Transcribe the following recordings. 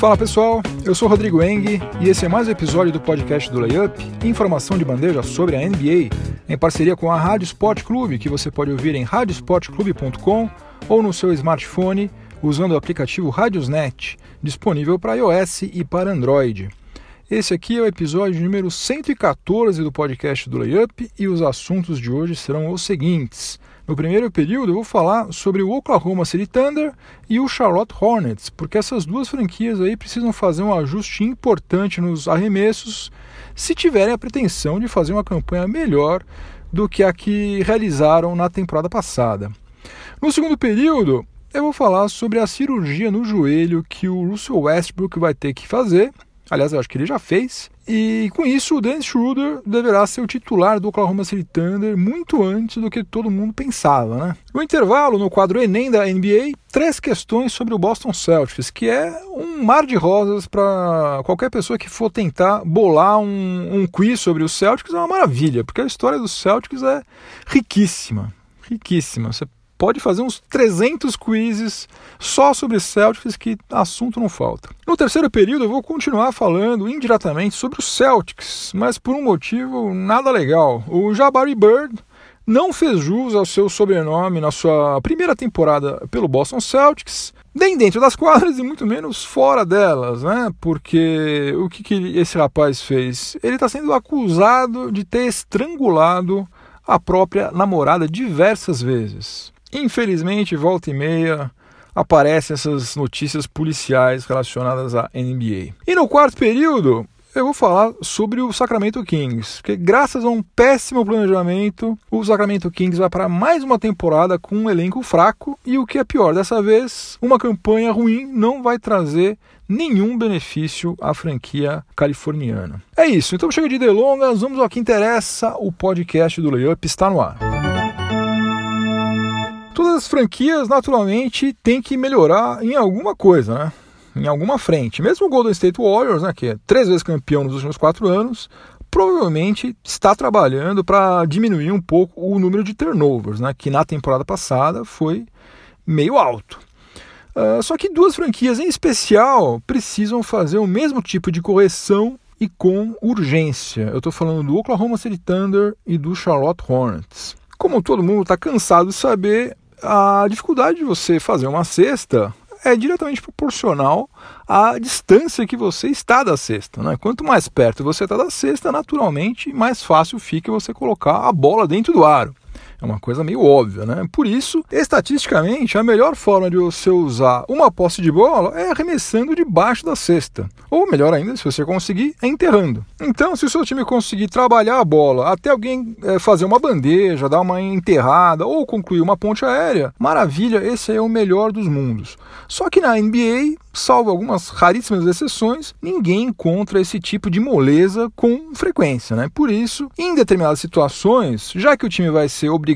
Fala pessoal, eu sou Rodrigo Eng e esse é mais um episódio do podcast do Layup, informação de bandeja sobre a NBA, em parceria com a Rádio Sport Clube, que você pode ouvir em radiosportclube.com ou no seu smartphone usando o aplicativo Radiosnet, disponível para iOS e para Android. Esse aqui é o episódio número 114 do podcast do Layup e os assuntos de hoje serão os seguintes. No primeiro período, eu vou falar sobre o Oklahoma City Thunder e o Charlotte Hornets, porque essas duas franquias aí precisam fazer um ajuste importante nos arremessos se tiverem a pretensão de fazer uma campanha melhor do que a que realizaram na temporada passada. No segundo período, eu vou falar sobre a cirurgia no joelho que o Russell Westbrook vai ter que fazer Aliás, eu acho que ele já fez. E com isso, o Dennis Schroeder deverá ser o titular do Oklahoma City Thunder muito antes do que todo mundo pensava. Né? No intervalo, no quadro Enem da NBA, três questões sobre o Boston Celtics, que é um mar de rosas para qualquer pessoa que for tentar bolar um, um quiz sobre os Celtics. É uma maravilha, porque a história dos Celtics é riquíssima. Riquíssima. Você pode fazer uns 300 quizzes só sobre Celtics que assunto não falta. No terceiro período eu vou continuar falando indiretamente sobre os Celtics, mas por um motivo nada legal. O Jabari Bird não fez jus ao seu sobrenome na sua primeira temporada pelo Boston Celtics, nem dentro das quadras e muito menos fora delas, né? Porque o que, que esse rapaz fez? Ele está sendo acusado de ter estrangulado a própria namorada diversas vezes. Infelizmente, volta e meia aparecem essas notícias policiais relacionadas à NBA. E no quarto período, eu vou falar sobre o Sacramento Kings, que graças a um péssimo planejamento, o Sacramento Kings vai para mais uma temporada com um elenco fraco e o que é pior, dessa vez, uma campanha ruim não vai trazer nenhum benefício à franquia californiana. É isso, então chega de delongas, vamos ao que interessa, o podcast do Layup está no ar. Todas as franquias, naturalmente, têm que melhorar em alguma coisa, né? Em alguma frente. Mesmo o Golden State Warriors, né, que é três vezes campeão nos últimos quatro anos, provavelmente está trabalhando para diminuir um pouco o número de turnovers, né, que na temporada passada foi meio alto. Uh, só que duas franquias em especial precisam fazer o mesmo tipo de correção e com urgência. Eu estou falando do Oklahoma City Thunder e do Charlotte Hornets. Como todo mundo está cansado de saber, a dificuldade de você fazer uma cesta é diretamente proporcional à distância que você está da cesta. Né? Quanto mais perto você está da cesta, naturalmente, mais fácil fica você colocar a bola dentro do aro. É uma coisa meio óbvia, né? Por isso, estatisticamente, a melhor forma de você usar uma posse de bola é arremessando debaixo da cesta. Ou melhor ainda, se você conseguir, é enterrando. Então, se o seu time conseguir trabalhar a bola até alguém é, fazer uma bandeja, dar uma enterrada ou concluir uma ponte aérea, maravilha, esse é o melhor dos mundos. Só que na NBA salvo algumas raríssimas exceções, ninguém encontra esse tipo de moleza com frequência. Né? Por isso, em determinadas situações, já que o time vai ser obrigado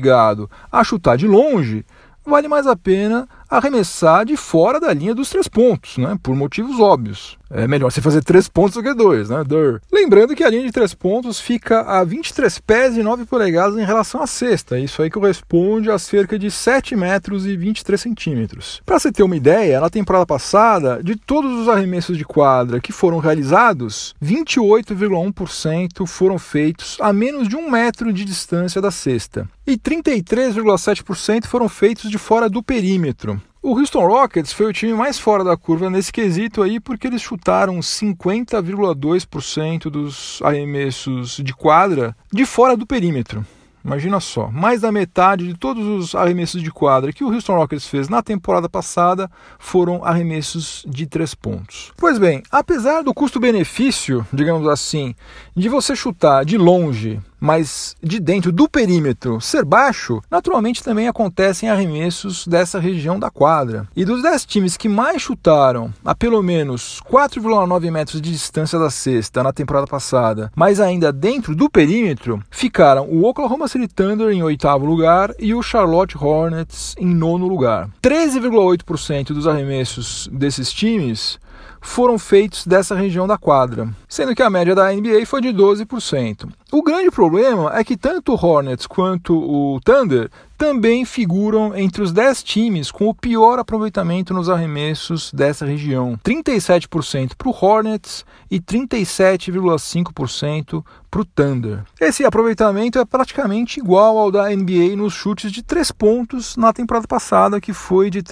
a chutar de longe, vale mais a pena arremessar de fora da linha dos três pontos, né? por motivos óbvios. É melhor você fazer três pontos do que dois, né? Dur. Lembrando que a linha de três pontos fica a 23 pés e 9 polegadas em relação à cesta. Isso aí corresponde a cerca de 7 metros e 23 centímetros. Para você ter uma ideia, na temporada passada, de todos os arremessos de quadra que foram realizados, 28,1% foram feitos a menos de um metro de distância da cesta. E 33,7% foram feitos de fora do perímetro. O Houston Rockets foi o time mais fora da curva nesse quesito aí, porque eles chutaram 50,2% dos arremessos de quadra de fora do perímetro. Imagina só, mais da metade de todos os arremessos de quadra que o Houston Rockets fez na temporada passada foram arremessos de três pontos. Pois bem, apesar do custo-benefício, digamos assim, de você chutar de longe mas de dentro do perímetro ser baixo, naturalmente também acontecem arremessos dessa região da quadra. E dos 10 times que mais chutaram a pelo menos 4,9 metros de distância da cesta na temporada passada, mas ainda dentro do perímetro, ficaram o Oklahoma City Thunder em oitavo lugar e o Charlotte Hornets em nono lugar. 13,8% dos arremessos desses times foram feitos dessa região da quadra, sendo que a média da NBA foi de 12%. O grande problema é que tanto o Hornets quanto o Thunder também figuram entre os 10 times com o pior aproveitamento nos arremessos dessa região: 37% para o Hornets e 37,5% para o Thunder. Esse aproveitamento é praticamente igual ao da NBA nos chutes de 3 pontos na temporada passada, que foi de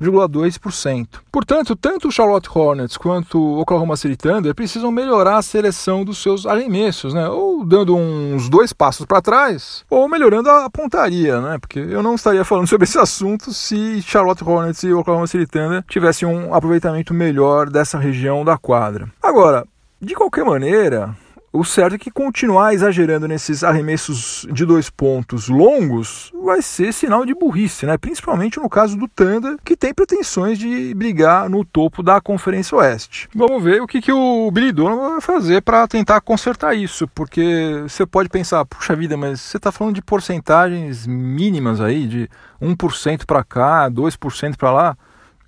36,2%. Portanto, tanto o Charlotte Hornets quanto o Oklahoma City Thunder precisam melhorar a seleção dos seus arremessos, né? ou dando uns dois passos para trás, ou melhorando a pontaria, né? porque eu não estaria falando sobre esse assunto se Charlotte Hornets e Oklahoma City Thunder tivessem um aproveitamento melhor dessa região da quadra. Agora, de qualquer maneira, o certo é que continuar exagerando nesses arremessos de dois pontos longos vai ser sinal de burrice, né? principalmente no caso do Thunder, que tem pretensões de brigar no topo da Conferência Oeste. Vamos ver o que, que o Billy Donovan vai fazer para tentar consertar isso, porque você pode pensar, puxa vida, mas você está falando de porcentagens mínimas aí, de 1% para cá, 2% para lá.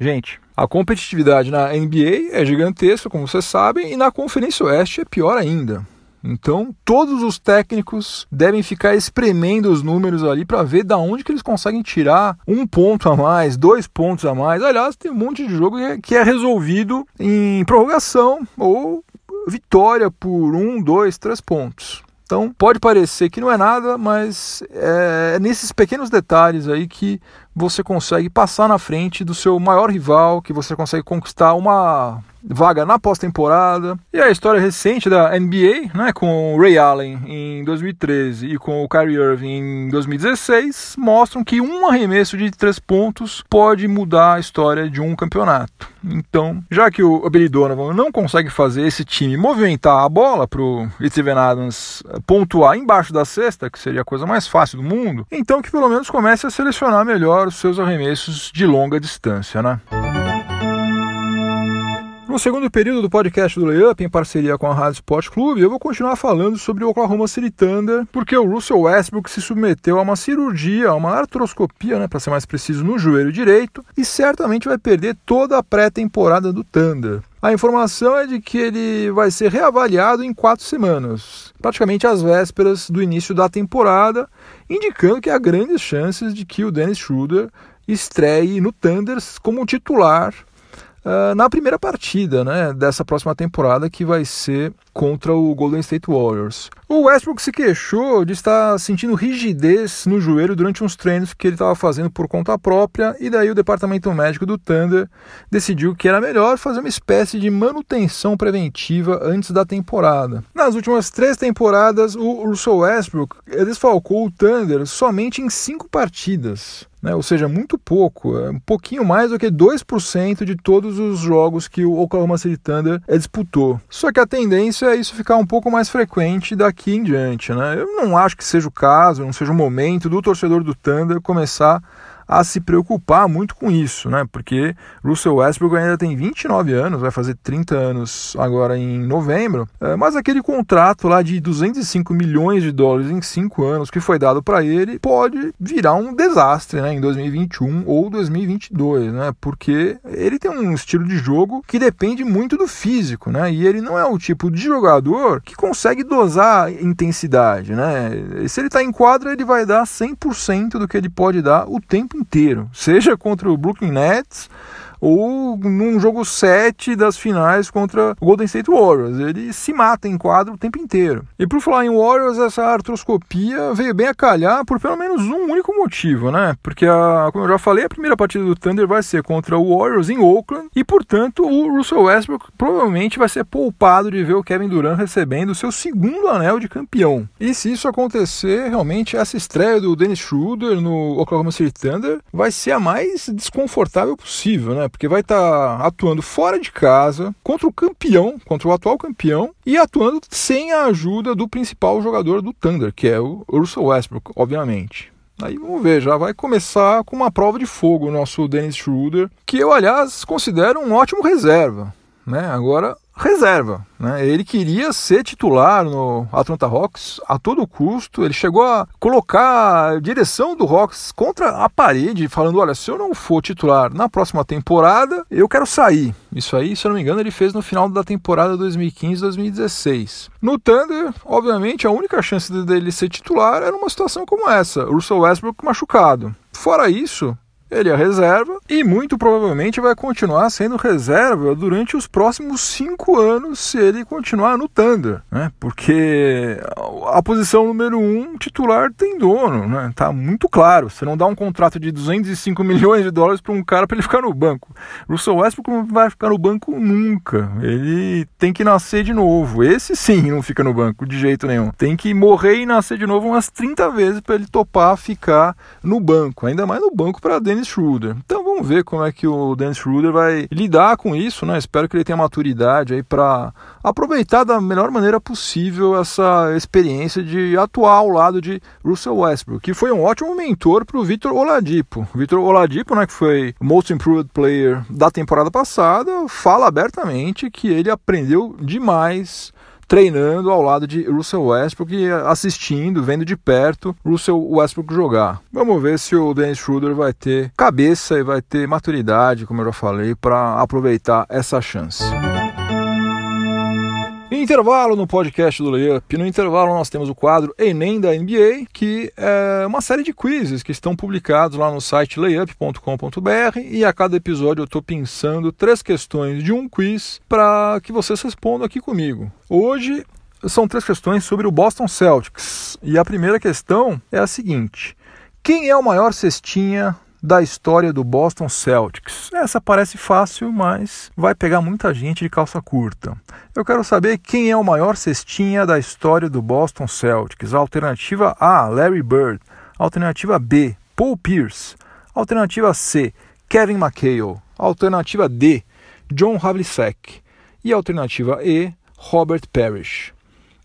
Gente, a competitividade na NBA é gigantesca, como vocês sabem, e na Conferência Oeste é pior ainda. Então, todos os técnicos devem ficar espremendo os números ali para ver da onde que eles conseguem tirar um ponto a mais, dois pontos a mais. Aliás, tem um monte de jogo que é resolvido em prorrogação ou vitória por um, dois, três pontos. Então, pode parecer que não é nada, mas é, é nesses pequenos detalhes aí que você consegue passar na frente do seu maior rival, que você consegue conquistar uma vaga na pós-temporada. E a história recente da NBA, né, com o Ray Allen em 2013 e com o Kyrie Irving em 2016, mostram que um arremesso de três pontos pode mudar a história de um campeonato. Então, já que o Billy Donovan não consegue fazer esse time movimentar a bola para o Steven Adams pontuar embaixo da cesta, que seria a coisa mais fácil do mundo, então que pelo menos comece a selecionar melhor os seus arremessos de longa distância, né? No segundo período do podcast do Layup, em parceria com a Rádio Sport Clube, eu vou continuar falando sobre o Oklahoma City Thunder, porque o Russell Westbrook se submeteu a uma cirurgia, a uma artroscopia, né, para ser mais preciso, no joelho direito, e certamente vai perder toda a pré-temporada do Thunder. A informação é de que ele vai ser reavaliado em quatro semanas, praticamente às vésperas do início da temporada, indicando que há grandes chances de que o Dennis Schroeder estreie no Thunder como titular uh, na primeira partida né, dessa próxima temporada, que vai ser contra o Golden State Warriors. O Westbrook se queixou de estar sentindo rigidez no joelho durante uns treinos que ele estava fazendo por conta própria, e daí o departamento médico do Thunder decidiu que era melhor fazer uma espécie de manutenção preventiva antes da temporada. Nas últimas três temporadas, o Russell Westbrook desfalcou o Thunder somente em cinco partidas né? ou seja, muito pouco, é um pouquinho mais do que 2% de todos os jogos que o Oklahoma City Thunder disputou. Só que a tendência é isso ficar um pouco mais frequente daqui em diante. Né? Eu não acho que seja o caso, não seja o momento do torcedor do Thunder começar a se preocupar muito com isso, né? Porque Russell Westbrook ainda tem 29 anos, vai fazer 30 anos agora em novembro, é, mas aquele contrato lá de 205 milhões de dólares em 5 anos que foi dado para ele pode virar um desastre, né? Em 2021 ou 2022, né? Porque ele tem um estilo de jogo que depende muito do físico, né? E ele não é o tipo de jogador que consegue dosar intensidade, né? E se ele está em quadra, ele vai dar 100% do que ele pode dar o tempo inteiro, seja contra o Brooklyn Nets ou num jogo 7 das finais contra o Golden State Warriors. Ele se mata em quadro o tempo inteiro. E por falar em Warriors, essa artroscopia veio bem a calhar por pelo menos um único motivo, né? Porque, a, como eu já falei, a primeira partida do Thunder vai ser contra o Warriors em Oakland e, portanto, o Russell Westbrook provavelmente vai ser poupado de ver o Kevin Durant recebendo o seu segundo anel de campeão. E se isso acontecer, realmente essa estreia do Dennis Schroeder no Oklahoma City Thunder vai ser a mais desconfortável possível, né? Porque vai estar tá atuando fora de casa contra o campeão, contra o atual campeão, e atuando sem a ajuda do principal jogador do Thunder, que é o Russell Westbrook, obviamente. Aí vamos ver, já vai começar com uma prova de fogo o nosso Dennis Schroeder, que eu, aliás, considero um ótimo reserva. né? Agora reserva. Né? Ele queria ser titular no Atlanta Hawks a todo custo. Ele chegou a colocar a direção do Hawks contra a parede, falando: olha, se eu não for titular na próxima temporada, eu quero sair. Isso aí, se eu não me engano, ele fez no final da temporada 2015-2016. No Thunder, obviamente, a única chance dele ser titular era uma situação como essa: Russell Westbrook machucado. Fora isso, ele é reserva e muito provavelmente vai continuar sendo reserva durante os próximos cinco anos se ele continuar no Thunder, né? Porque a posição número um titular tem dono, né? Tá muito claro. Você não dá um contrato de 205 milhões de dólares para um cara para ele ficar no banco. Russell Westbrook não vai ficar no banco nunca. Ele tem que nascer de novo. Esse sim não fica no banco de jeito nenhum. Tem que morrer e nascer de novo umas 30 vezes para ele topar ficar no banco. Ainda mais no banco para Dennis Schroeder. Então vamos ver como é que o Dennis Schroeder vai lidar com isso, né? Espero que ele tenha maturidade aí para aproveitar da melhor maneira possível essa experiência de atuar ao lado de Russell Westbrook, que foi um ótimo mentor para o Vitor Oladipo. Vitor Oladipo, né, que foi Most Improved Player da temporada passada, fala abertamente que ele aprendeu demais treinando ao lado de Russell Westbrook e assistindo, vendo de perto Russell Westbrook jogar. Vamos ver se o Dennis Schroeder vai ter cabeça e vai ter maturidade, como eu já falei, para aproveitar essa chance. Intervalo no podcast do Layup. No intervalo nós temos o quadro Enem da NBA, que é uma série de quizzes que estão publicados lá no site layup.com.br e a cada episódio eu estou pensando três questões de um quiz para que vocês respondam aqui comigo. Hoje são três questões sobre o Boston Celtics e a primeira questão é a seguinte: quem é o maior cestinha da história do Boston Celtics. Essa parece fácil, mas vai pegar muita gente de calça curta. Eu quero saber quem é o maior cestinha da história do Boston Celtics. Alternativa A, Larry Bird. Alternativa B, Paul Pierce. Alternativa C, Kevin McHale. Alternativa D, John Havlicek. E alternativa E, Robert Parrish.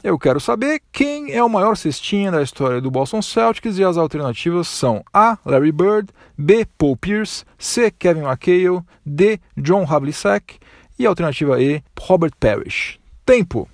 Eu quero saber quem é o maior cestinha da história do Boston Celtics e as alternativas são A. Larry Bird, B. Paul Pierce, C. Kevin McHale, D. John Havlicek e alternativa E. Robert Parrish. Tempo.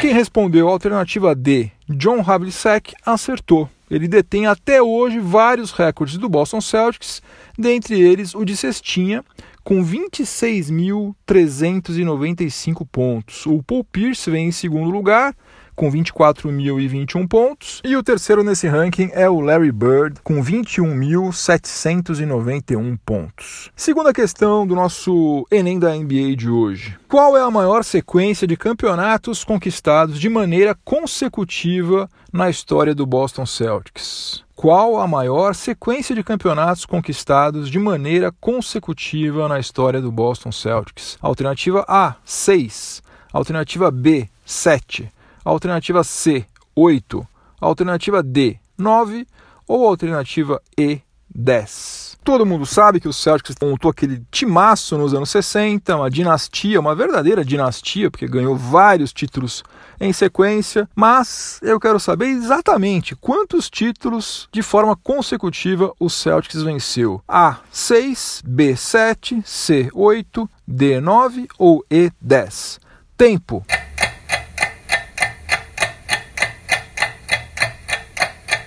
Quem respondeu a alternativa D, John Havlicek, acertou. Ele detém até hoje vários recordes do Boston Celtics, dentre eles o de cestinha, com 26.395 pontos. O Paul Pierce vem em segundo lugar, com 24.021 pontos. E o terceiro nesse ranking é o Larry Bird, com 21.791 pontos. Segunda questão do nosso Enem da NBA de hoje. Qual é a maior sequência de campeonatos conquistados de maneira consecutiva na história do Boston Celtics? Qual a maior sequência de campeonatos conquistados de maneira consecutiva na história do Boston Celtics? Alternativa A, 6. Alternativa B, 7. Alternativa C, 8. Alternativa D, 9. Ou alternativa E, 10. Todo mundo sabe que o Celtics montou aquele timaço nos anos 60, uma dinastia, uma verdadeira dinastia, porque ganhou vários títulos em sequência, mas eu quero saber exatamente quantos títulos de forma consecutiva o Celtics venceu. A 6, B 7, C 8, D 9 ou E 10. Tempo.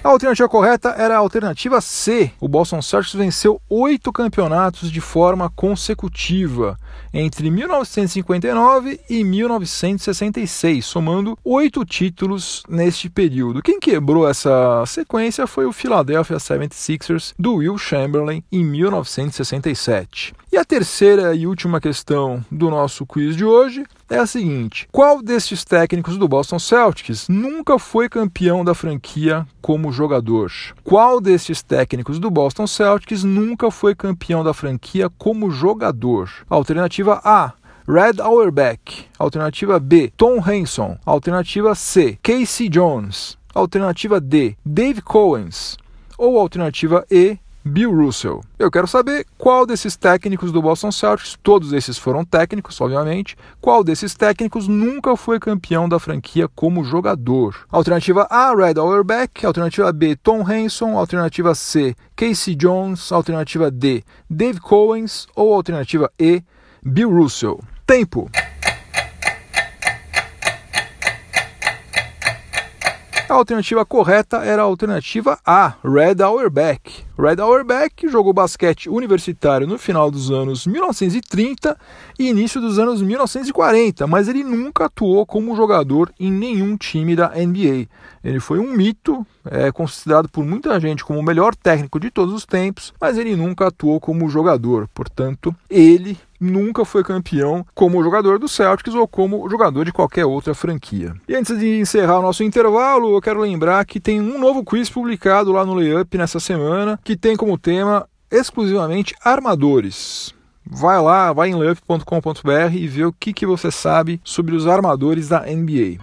A alternativa correta era a alternativa C. O Boston Celtics venceu oito campeonatos de forma consecutiva entre 1959 e 1966, somando oito títulos neste período. Quem quebrou essa sequência foi o Philadelphia 76ers do Will Chamberlain em 1967. E a terceira e última questão do nosso quiz de hoje é a seguinte: qual destes técnicos do Boston Celtics nunca foi campeão da franquia como jogador? Qual destes técnicos do Boston Celtics nunca foi campeão da franquia como jogador? Alternativa A: Red Auerbach. Alternativa B: Tom Hanson. Alternativa C: Casey Jones. Alternativa D: Dave Cowens. Ou alternativa E: Bill Russell. Eu quero saber qual desses técnicos do Boston Celtics, todos esses foram técnicos, obviamente, qual desses técnicos nunca foi campeão da franquia como jogador. Alternativa A, Red Auerbach, alternativa B, Tom Hanson, alternativa C, Casey Jones, alternativa D, Dave Cowens ou alternativa E, Bill Russell. Tempo. A alternativa correta era a alternativa A, Red Auerbach. Red Auerbach jogou basquete universitário no final dos anos 1930 e início dos anos 1940, mas ele nunca atuou como jogador em nenhum time da NBA. Ele foi um mito, é considerado por muita gente como o melhor técnico de todos os tempos, mas ele nunca atuou como jogador. Portanto, ele nunca foi campeão como jogador do Celtics ou como jogador de qualquer outra franquia. E antes de encerrar o nosso intervalo, eu quero lembrar que tem um novo quiz publicado lá no Layup nessa semana, que tem como tema exclusivamente armadores. Vai lá, vai em layup.com.br e vê o que, que você sabe sobre os armadores da NBA.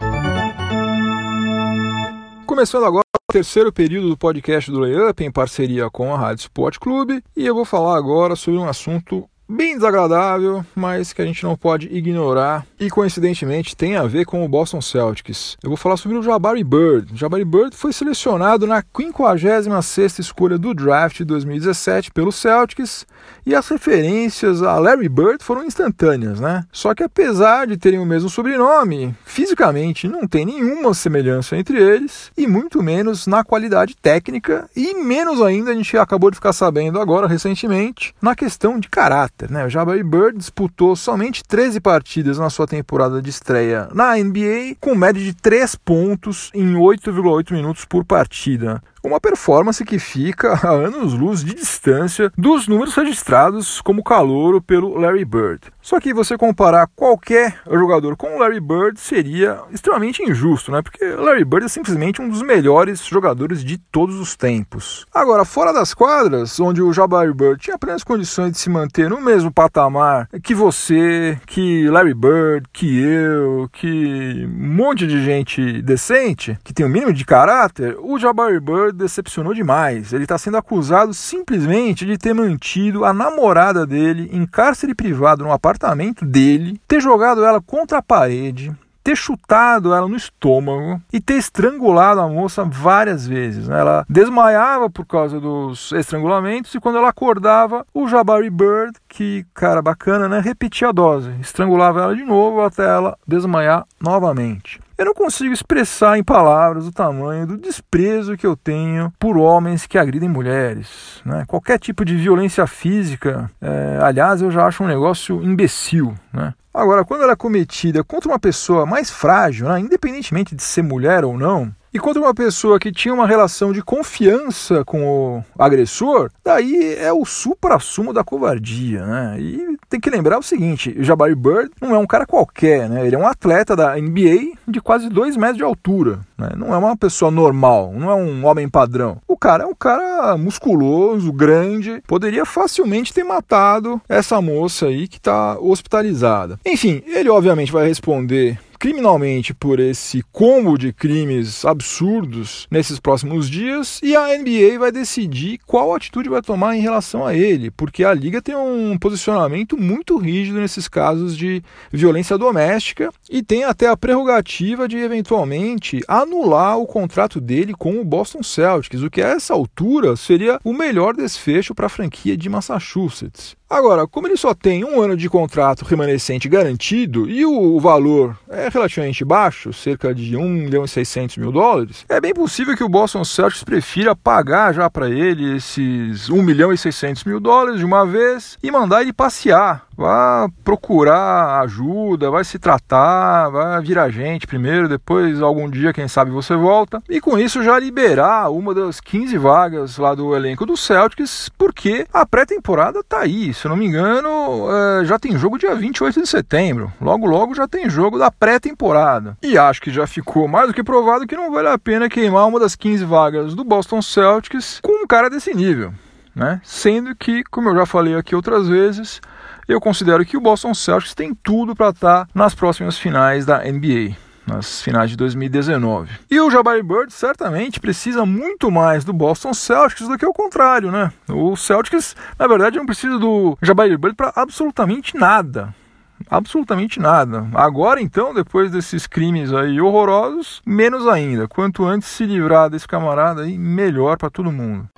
Começando agora o terceiro período do podcast do Layup em parceria com a Rádio Sport Clube e eu vou falar agora sobre um assunto bem desagradável, mas que a gente não pode ignorar e coincidentemente tem a ver com o Boston Celtics. Eu vou falar sobre o Jabari Bird. O Jabari Bird foi selecionado na 56ª escolha do draft de 2017 pelo Celtics e as referências a Larry Bird foram instantâneas, né? Só que apesar de terem o mesmo sobrenome, fisicamente não tem nenhuma semelhança entre eles e muito menos na qualidade técnica e menos ainda a gente acabou de ficar sabendo agora recentemente na questão de caráter. Né? O Jabari Bird disputou somente 13 partidas na sua temporada de estreia na NBA, com média de 3 pontos em 8,8 minutos por partida uma performance que fica a anos-luz de distância dos números registrados como calouro pelo Larry Bird. Só que você comparar qualquer jogador com o Larry Bird seria extremamente injusto, né? Porque Larry Bird é simplesmente um dos melhores jogadores de todos os tempos. Agora, fora das quadras, onde o Jabari Bird tinha plenas condições de se manter no mesmo patamar que você, que Larry Bird, que eu, que um monte de gente decente, que tem o um mínimo de caráter, o Jabari Bird decepcionou demais. Ele está sendo acusado simplesmente de ter mantido a namorada dele em cárcere privado no apartamento dele, ter jogado ela contra a parede, ter chutado ela no estômago e ter estrangulado a moça várias vezes. Né? Ela desmaiava por causa dos estrangulamentos e quando ela acordava, o Jabari Bird, que cara bacana, né, repetia a dose, estrangulava ela de novo até ela desmaiar novamente. Eu não consigo expressar em palavras o tamanho do desprezo que eu tenho por homens que agridem mulheres. Né? Qualquer tipo de violência física, é, aliás, eu já acho um negócio imbecil. Né? Agora, quando ela é cometida contra uma pessoa mais frágil, né, independentemente de ser mulher ou não, e contra uma pessoa que tinha uma relação de confiança com o agressor, daí é o supra-sumo da covardia, né? E tem que lembrar o seguinte, o Jabari Bird não é um cara qualquer, né? Ele é um atleta da NBA de quase 2 metros de altura, né? Não é uma pessoa normal, não é um homem padrão. O cara é um cara musculoso, grande, poderia facilmente ter matado essa moça aí que está hospitalizada. Enfim, ele obviamente vai responder criminalmente por esse combo de crimes absurdos nesses próximos dias e a NBA vai decidir qual atitude vai tomar em relação a ele, porque a liga tem um posicionamento muito rígido nesses casos de violência doméstica e tem até a prerrogativa de eventualmente anular o contrato dele com o Boston Celtics, o que a essa altura seria o melhor desfecho para a franquia de Massachusetts. Agora, como ele só tem um ano de contrato remanescente garantido e o valor é relativamente baixo, cerca de 1 milhão e 600 mil dólares, é bem possível que o Boston Celtics prefira pagar já para ele esses 1 milhão e 600 mil dólares de uma vez e mandar ele passear Vá procurar ajuda, vai se tratar, vai virar gente primeiro, depois algum dia, quem sabe, você volta. E com isso já liberar uma das 15 vagas lá do elenco do Celtics, porque a pré-temporada tá aí. Se eu não me engano, é, já tem jogo dia 28 de setembro. Logo, logo já tem jogo da pré-temporada. E acho que já ficou mais do que provado que não vale a pena queimar uma das 15 vagas do Boston Celtics com um cara desse nível. Né? Sendo que, como eu já falei aqui outras vezes, eu considero que o Boston Celtics tem tudo para estar tá nas próximas finais da NBA. nas finais de 2019. E o Jabari Bird certamente precisa muito mais do Boston Celtics do que o contrário, né? O Celtics, na verdade, não precisa do Jabari Bird para absolutamente nada absolutamente nada. Agora então, depois desses crimes aí horrorosos, menos ainda. Quanto antes se livrar desse camarada aí, melhor para todo mundo.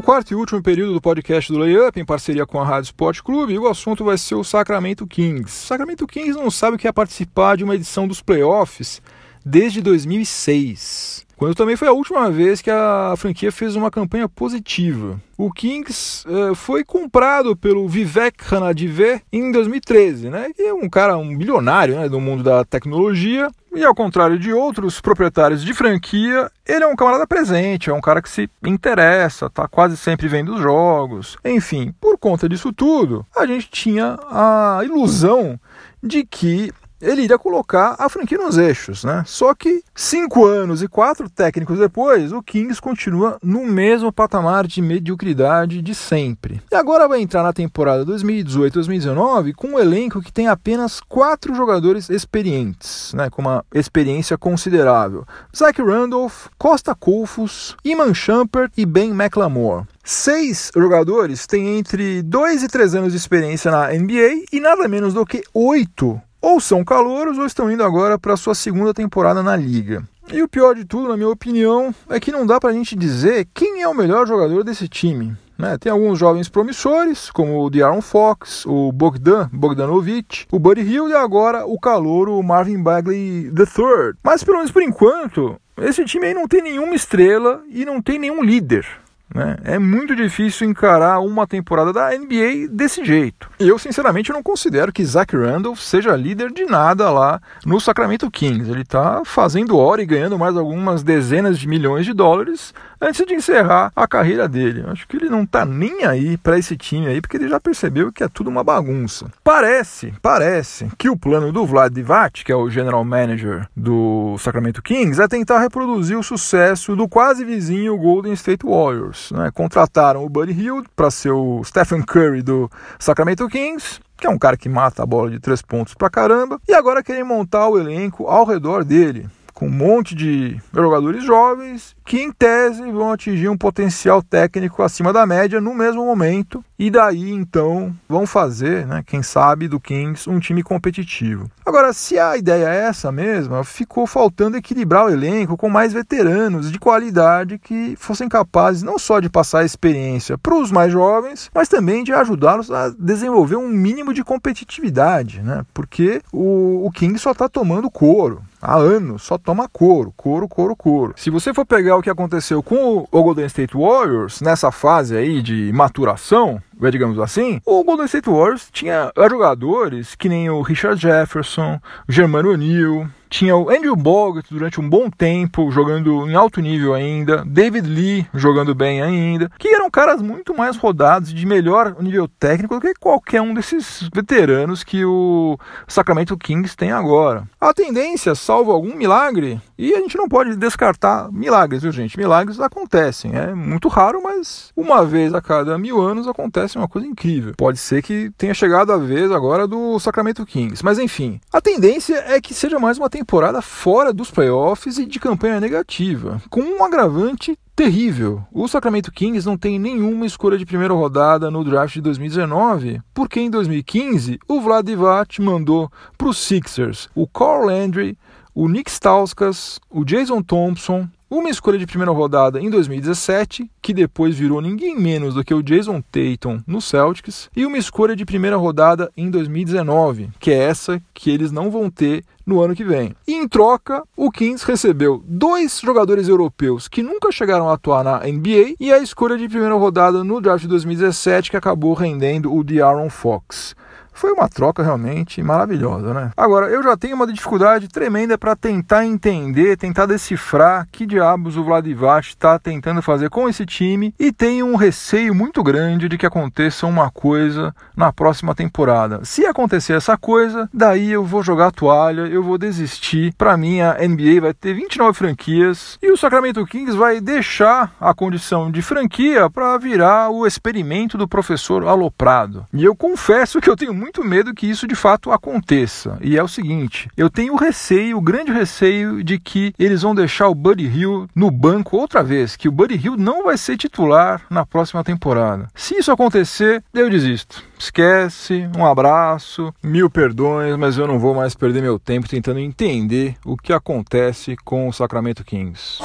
No quarto e último período do podcast do Layup, em parceria com a Rádio Sport Clube, o assunto vai ser o Sacramento Kings. Sacramento Kings não sabe o que é participar de uma edição dos playoffs desde 2006 quando também foi a última vez que a franquia fez uma campanha positiva. O Kings uh, foi comprado pelo Vivek Ranadive em 2013, né? Que é um cara, um bilionário né, do mundo da tecnologia. E ao contrário de outros proprietários de franquia, ele é um camarada presente, é um cara que se interessa, tá quase sempre vendo os jogos. Enfim, por conta disso tudo, a gente tinha a ilusão de que ele iria colocar a franquia nos eixos, né? Só que cinco anos e quatro técnicos depois, o Kings continua no mesmo patamar de mediocridade de sempre. E agora vai entrar na temporada 2018-2019 com um elenco que tem apenas quatro jogadores experientes, né? Com uma experiência considerável: Zach Randolph, Costa Colfus, Iman Shumpert e Ben McLemore. Seis jogadores têm entre 2 e 3 anos de experiência na NBA e nada menos do que oito ou são calouros ou estão indo agora para sua segunda temporada na liga. E o pior de tudo, na minha opinião, é que não dá para a gente dizer quem é o melhor jogador desse time. Né? Tem alguns jovens promissores, como o De'Aaron Fox, o Bogdan Bogdanovic, o Buddy Hill e agora o calouro Marvin Bagley III. Mas pelo menos por enquanto, esse time aí não tem nenhuma estrela e não tem nenhum líder. Né? É muito difícil encarar uma temporada da NBA desse jeito. Eu, sinceramente, não considero que Zach Randolph seja líder de nada lá no Sacramento Kings. Ele está fazendo hora e ganhando mais algumas dezenas de milhões de dólares antes de encerrar a carreira dele. Acho que ele não está nem aí para esse time aí, porque ele já percebeu que é tudo uma bagunça. Parece, parece que o plano do Vlad Divac, que é o general manager do Sacramento Kings, é tentar reproduzir o sucesso do quase vizinho Golden State Warriors. Né? Contrataram o Buddy Hield para ser o Stephen Curry do Sacramento Kings que é um cara que mata a bola de três pontos pra caramba, e agora querem montar o elenco ao redor dele com um monte de jogadores jovens que, em tese, vão atingir um potencial técnico acima da média no mesmo momento, e daí então vão fazer, né, quem sabe, do Kings um time competitivo. Agora, se a ideia é essa mesma, ficou faltando equilibrar o elenco com mais veteranos de qualidade que fossem capazes não só de passar a experiência para os mais jovens, mas também de ajudá-los a desenvolver um mínimo de competitividade, né? Porque o, o King só está tomando couro há anos, só toma couro, couro, couro, couro. Se você for pegar o que aconteceu com o Golden State Warriors nessa fase aí de maturação, digamos assim, o Golden State Warriors tinha jogadores que nem o Richard Jefferson, o Germano O'Neill, tinha o Andrew Bogut durante um bom tempo, jogando em alto nível ainda. David Lee jogando bem ainda. Que eram caras muito mais rodados, de melhor nível técnico do que qualquer um desses veteranos que o Sacramento Kings tem agora. A tendência, salvo algum milagre, e a gente não pode descartar milagres, viu gente? Milagres acontecem. É muito raro, mas uma vez a cada mil anos acontece uma coisa incrível. Pode ser que tenha chegado a vez agora do Sacramento Kings. Mas enfim, a tendência é que seja mais uma tendência temporada fora dos playoffs e de campanha negativa, com um agravante terrível. O Sacramento Kings não tem nenhuma escolha de primeira rodada no draft de 2019, porque em 2015 o Vlad Divac mandou para os Sixers o Carl Landry, o Nick Stauskas, o Jason Thompson, uma escolha de primeira rodada em 2017, que depois virou ninguém menos do que o Jason Tatum no Celtics, e uma escolha de primeira rodada em 2019, que é essa que eles não vão ter no ano que vem. E em troca, o Kings recebeu dois jogadores europeus que nunca chegaram a atuar na NBA e a escolha de primeira rodada no draft de 2017 que acabou rendendo o De'Aaron Fox. Foi uma troca realmente maravilhosa, né? Agora, eu já tenho uma dificuldade tremenda para tentar entender, tentar decifrar que diabos o Vladivac está tentando fazer com esse time e tenho um receio muito grande de que aconteça uma coisa na próxima temporada. Se acontecer essa coisa, daí eu vou jogar a toalha, eu vou desistir. Para mim, a NBA vai ter 29 franquias e o Sacramento Kings vai deixar a condição de franquia para virar o experimento do professor aloprado. E eu confesso que eu tenho muito muito medo que isso de fato aconteça. E é o seguinte: eu tenho receio, o grande receio de que eles vão deixar o Buddy Hill no banco outra vez, que o Buddy Hill não vai ser titular na próxima temporada. Se isso acontecer, eu desisto. Esquece, um abraço, mil perdões, mas eu não vou mais perder meu tempo tentando entender o que acontece com o Sacramento Kings.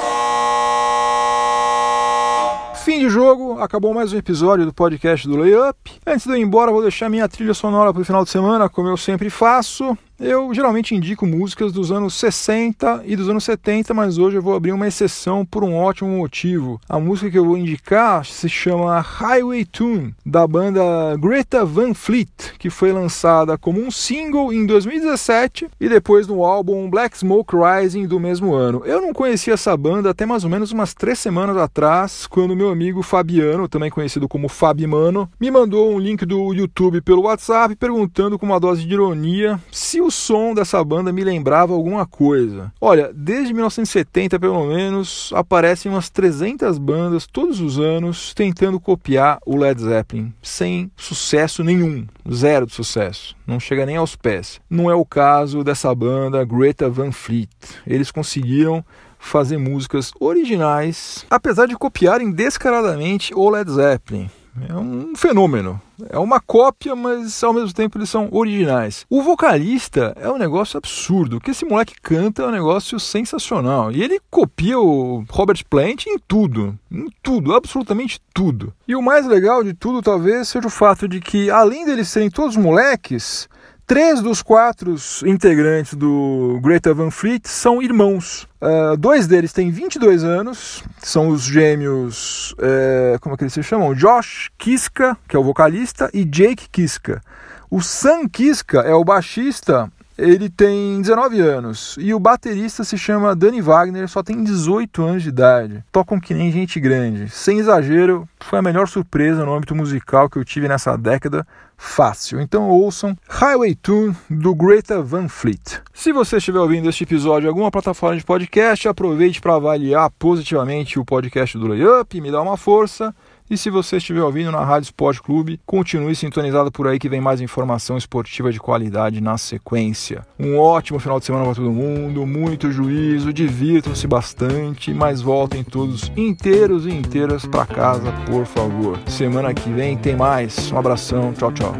Fim de jogo, acabou mais um episódio do podcast do Layup. Antes de eu ir embora, vou deixar minha trilha sonora para o final de semana, como eu sempre faço. Eu geralmente indico músicas dos anos 60 e dos anos 70, mas hoje eu vou abrir uma exceção por um ótimo motivo. A música que eu vou indicar se chama Highway Tune, da banda Greta Van Fleet, que foi lançada como um single em 2017 e depois no álbum Black Smoke Rising do mesmo ano. Eu não conhecia essa banda até mais ou menos umas três semanas atrás, quando meu amigo Fabiano, também conhecido como Fabimano, me mandou um link do YouTube pelo WhatsApp perguntando com uma dose de ironia se o som dessa banda me lembrava alguma coisa. Olha, desde 1970 pelo menos, aparecem umas 300 bandas todos os anos tentando copiar o Led Zeppelin, sem sucesso nenhum, zero de sucesso, não chega nem aos pés. Não é o caso dessa banda Greta Van Fleet. Eles conseguiram fazer músicas originais, apesar de copiarem descaradamente o Led Zeppelin. É um fenômeno. É uma cópia, mas ao mesmo tempo eles são originais. O vocalista é um negócio absurdo. O que esse moleque canta é um negócio sensacional. E ele copia o Robert Plant em tudo. Em tudo, absolutamente tudo. E o mais legal de tudo, talvez, seja o fato de que, além deles serem todos moleques, Três dos quatro integrantes do Greta Van Fleet são irmãos. Uh, dois deles têm 22 anos, são os gêmeos, uh, como é que eles se chamam? Josh Kiska, que é o vocalista, e Jake Kiska. O Sam Kiska é o baixista, ele tem 19 anos. E o baterista se chama Danny Wagner, só tem 18 anos de idade. Tocam que nem gente grande. Sem exagero, foi a melhor surpresa no âmbito musical que eu tive nessa década fácil. Então ouçam Highway Tune do Greta Van Fleet. Se você estiver ouvindo este episódio em alguma plataforma de podcast, aproveite para avaliar positivamente o podcast do Layup, me dá uma força. E se você estiver ouvindo na Rádio Sport Clube, continue sintonizado por aí que vem mais informação esportiva de qualidade na sequência. Um ótimo final de semana para todo mundo, muito juízo, divirtam-se bastante, mas voltem todos inteiros e inteiras para casa, por favor. Semana que vem tem mais. Um abração, tchau, tchau.